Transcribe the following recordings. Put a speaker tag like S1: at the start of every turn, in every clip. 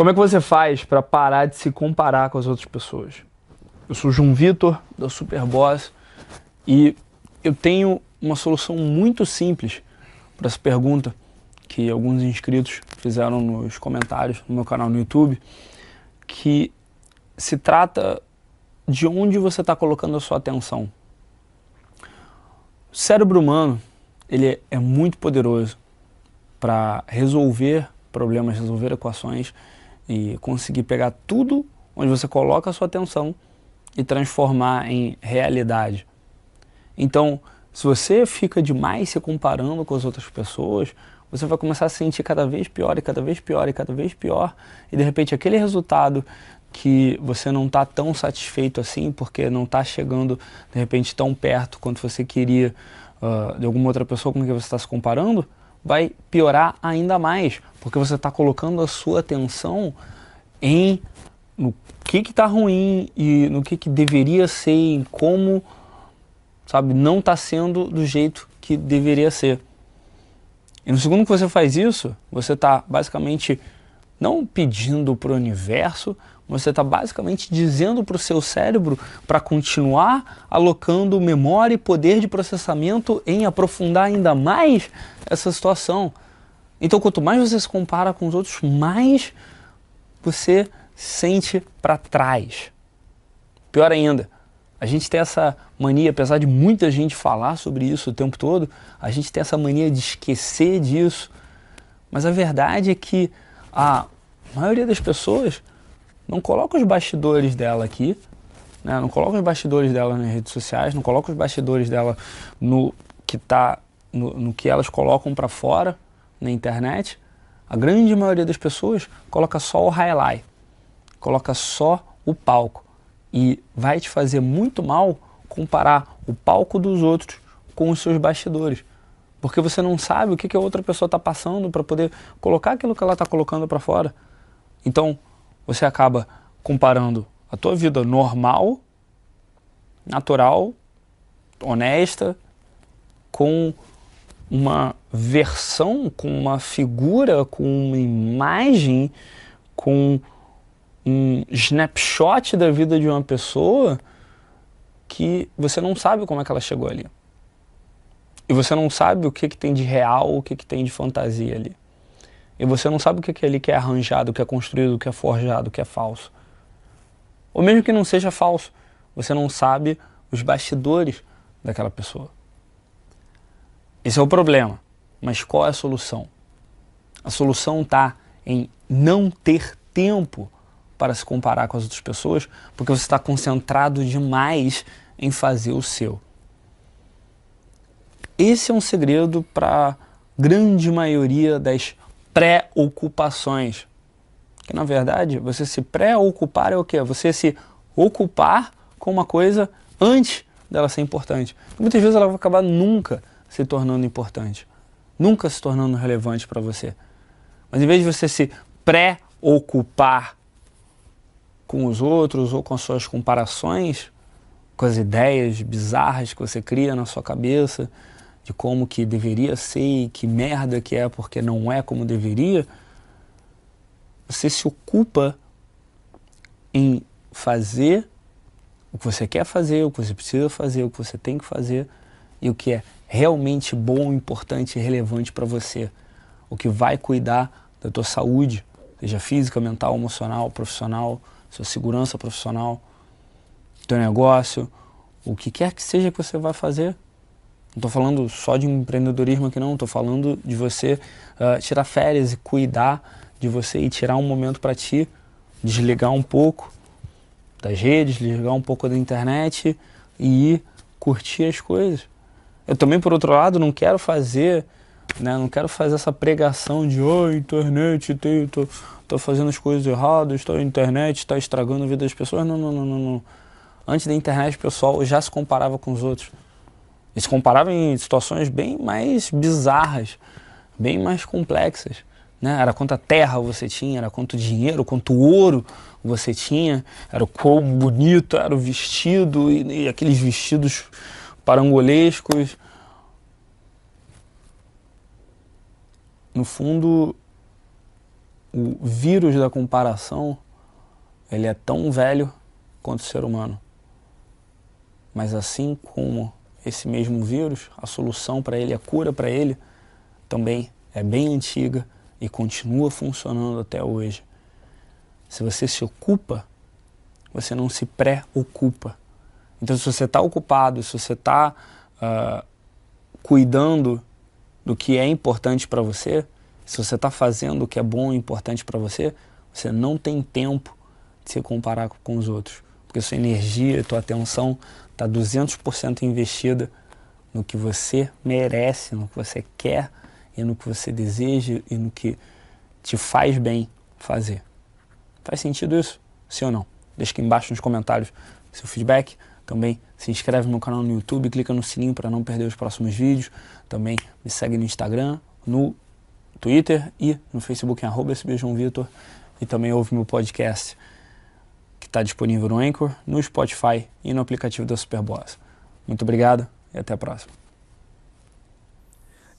S1: Como é que você faz para parar de se comparar com as outras pessoas? Eu sou João Vitor, da Superboss, e eu tenho uma solução muito simples para essa pergunta que alguns inscritos fizeram nos comentários no meu canal no YouTube, que se trata de onde você está colocando a sua atenção. O cérebro humano ele é muito poderoso para resolver problemas, resolver equações e conseguir pegar tudo onde você coloca a sua atenção e transformar em realidade. Então, se você fica demais se comparando com as outras pessoas, você vai começar a se sentir cada vez pior e cada vez pior e cada vez pior, e de repente aquele resultado que você não está tão satisfeito assim, porque não está chegando de repente tão perto quanto você queria uh, de alguma outra pessoa com quem você está se comparando, vai piorar ainda mais, porque você está colocando a sua atenção em no que está ruim e no que, que deveria ser, em como, sabe, não está sendo do jeito que deveria ser. E no segundo que você faz isso, você está basicamente não pedindo para o universo, você está basicamente dizendo para o seu cérebro para continuar alocando memória e poder de processamento em aprofundar ainda mais essa situação. Então, quanto mais você se compara com os outros, mais você sente para trás. Pior ainda, a gente tem essa mania, apesar de muita gente falar sobre isso o tempo todo, a gente tem essa mania de esquecer disso. Mas a verdade é que a maioria das pessoas não coloca os bastidores dela aqui, né? não coloca os bastidores dela nas redes sociais, não coloca os bastidores dela no que tá no, no que elas colocam para fora na internet. A grande maioria das pessoas coloca só o highlight, coloca só o palco e vai te fazer muito mal comparar o palco dos outros com os seus bastidores. Porque você não sabe o que, que a outra pessoa está passando para poder colocar aquilo que ela está colocando para fora. Então, você acaba comparando a tua vida normal, natural, honesta, com uma versão, com uma figura, com uma imagem, com um snapshot da vida de uma pessoa que você não sabe como é que ela chegou ali. E você não sabe o que, que tem de real, o que, que tem de fantasia ali. E você não sabe o que é ali que é arranjado, o que é construído, o que é forjado, o que é falso. Ou mesmo que não seja falso, você não sabe os bastidores daquela pessoa. Esse é o problema. Mas qual é a solução? A solução está em não ter tempo para se comparar com as outras pessoas, porque você está concentrado demais em fazer o seu. Esse é um segredo para a grande maioria das pré-ocupações. Que na verdade, você se pré-ocupar é o quê? Você se ocupar com uma coisa antes dela ser importante. muitas vezes ela vai acabar nunca se tornando importante, nunca se tornando relevante para você. Mas em vez de você se pré-ocupar com os outros ou com as suas comparações, com as ideias bizarras que você cria na sua cabeça, de como que deveria ser e que merda que é porque não é como deveria, você se ocupa em fazer o que você quer fazer, o que você precisa fazer, o que você tem que fazer e o que é realmente bom, importante e relevante para você. O que vai cuidar da tua saúde, seja física, mental, emocional, profissional, sua segurança profissional, teu negócio, o que quer que seja que você vai fazer, não estou falando só de empreendedorismo aqui não, estou falando de você uh, tirar férias e cuidar de você e tirar um momento para ti, desligar um pouco das redes, desligar um pouco da internet e ir curtir as coisas. Eu também, por outro lado, não quero fazer, né, não quero fazer essa pregação de oh, internet, tem, tô, tô fazendo as coisas erradas, tô, a internet está estragando a vida das pessoas. Não, não, não, não. Antes da internet, pessoal já se comparava com os outros. E se comparava em situações bem mais bizarras, bem mais complexas. Né? Era quanta terra você tinha, era quanto dinheiro, quanto ouro você tinha, era o quão bonito era o vestido e, e aqueles vestidos parangolescos. No fundo, o vírus da comparação ele é tão velho quanto o ser humano. Mas assim como esse mesmo vírus, a solução para ele, a cura para ele, também é bem antiga e continua funcionando até hoje. Se você se ocupa, você não se pré-ocupa. Então, se você está ocupado, se você está uh, ah, cuidando do que é importante para você, se você está fazendo o que é bom e importante para você, você não tem tempo de se comparar com os outros. Porque sua energia, tua atenção está 200% investida no que você merece, no que você quer e no que você deseja e no que te faz bem fazer. Faz sentido isso? Sim ou não? Deixa aqui embaixo nos comentários seu feedback. Também se inscreve no canal no YouTube, clica no sininho para não perder os próximos vídeos. Também me segue no Instagram, no Twitter e no Facebook em arroba Vitor. E também ouve meu podcast está disponível no Anchor, no Spotify e no aplicativo da Superboss. Muito obrigado e até a próxima.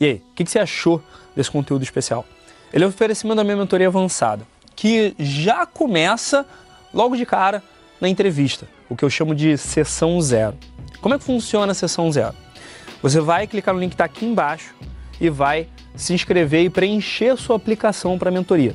S1: E aí, o que, que, você achou desse conteúdo especial? Ele é um oferecimento da minha mentoria avançada, que já começa logo de cara na entrevista, o que eu chamo de sessão zero. Como é que funciona a sessão zero? Você vai clicar no link que está aqui embaixo e vai se inscrever e preencher sua aplicação para a mentoria.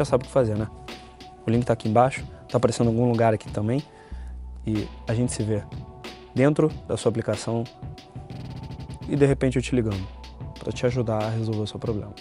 S1: já sabe o que fazer, né? O link está aqui embaixo, está aparecendo em algum lugar aqui também. E a gente se vê dentro da sua aplicação e de repente eu te ligando para te ajudar a resolver o seu problema.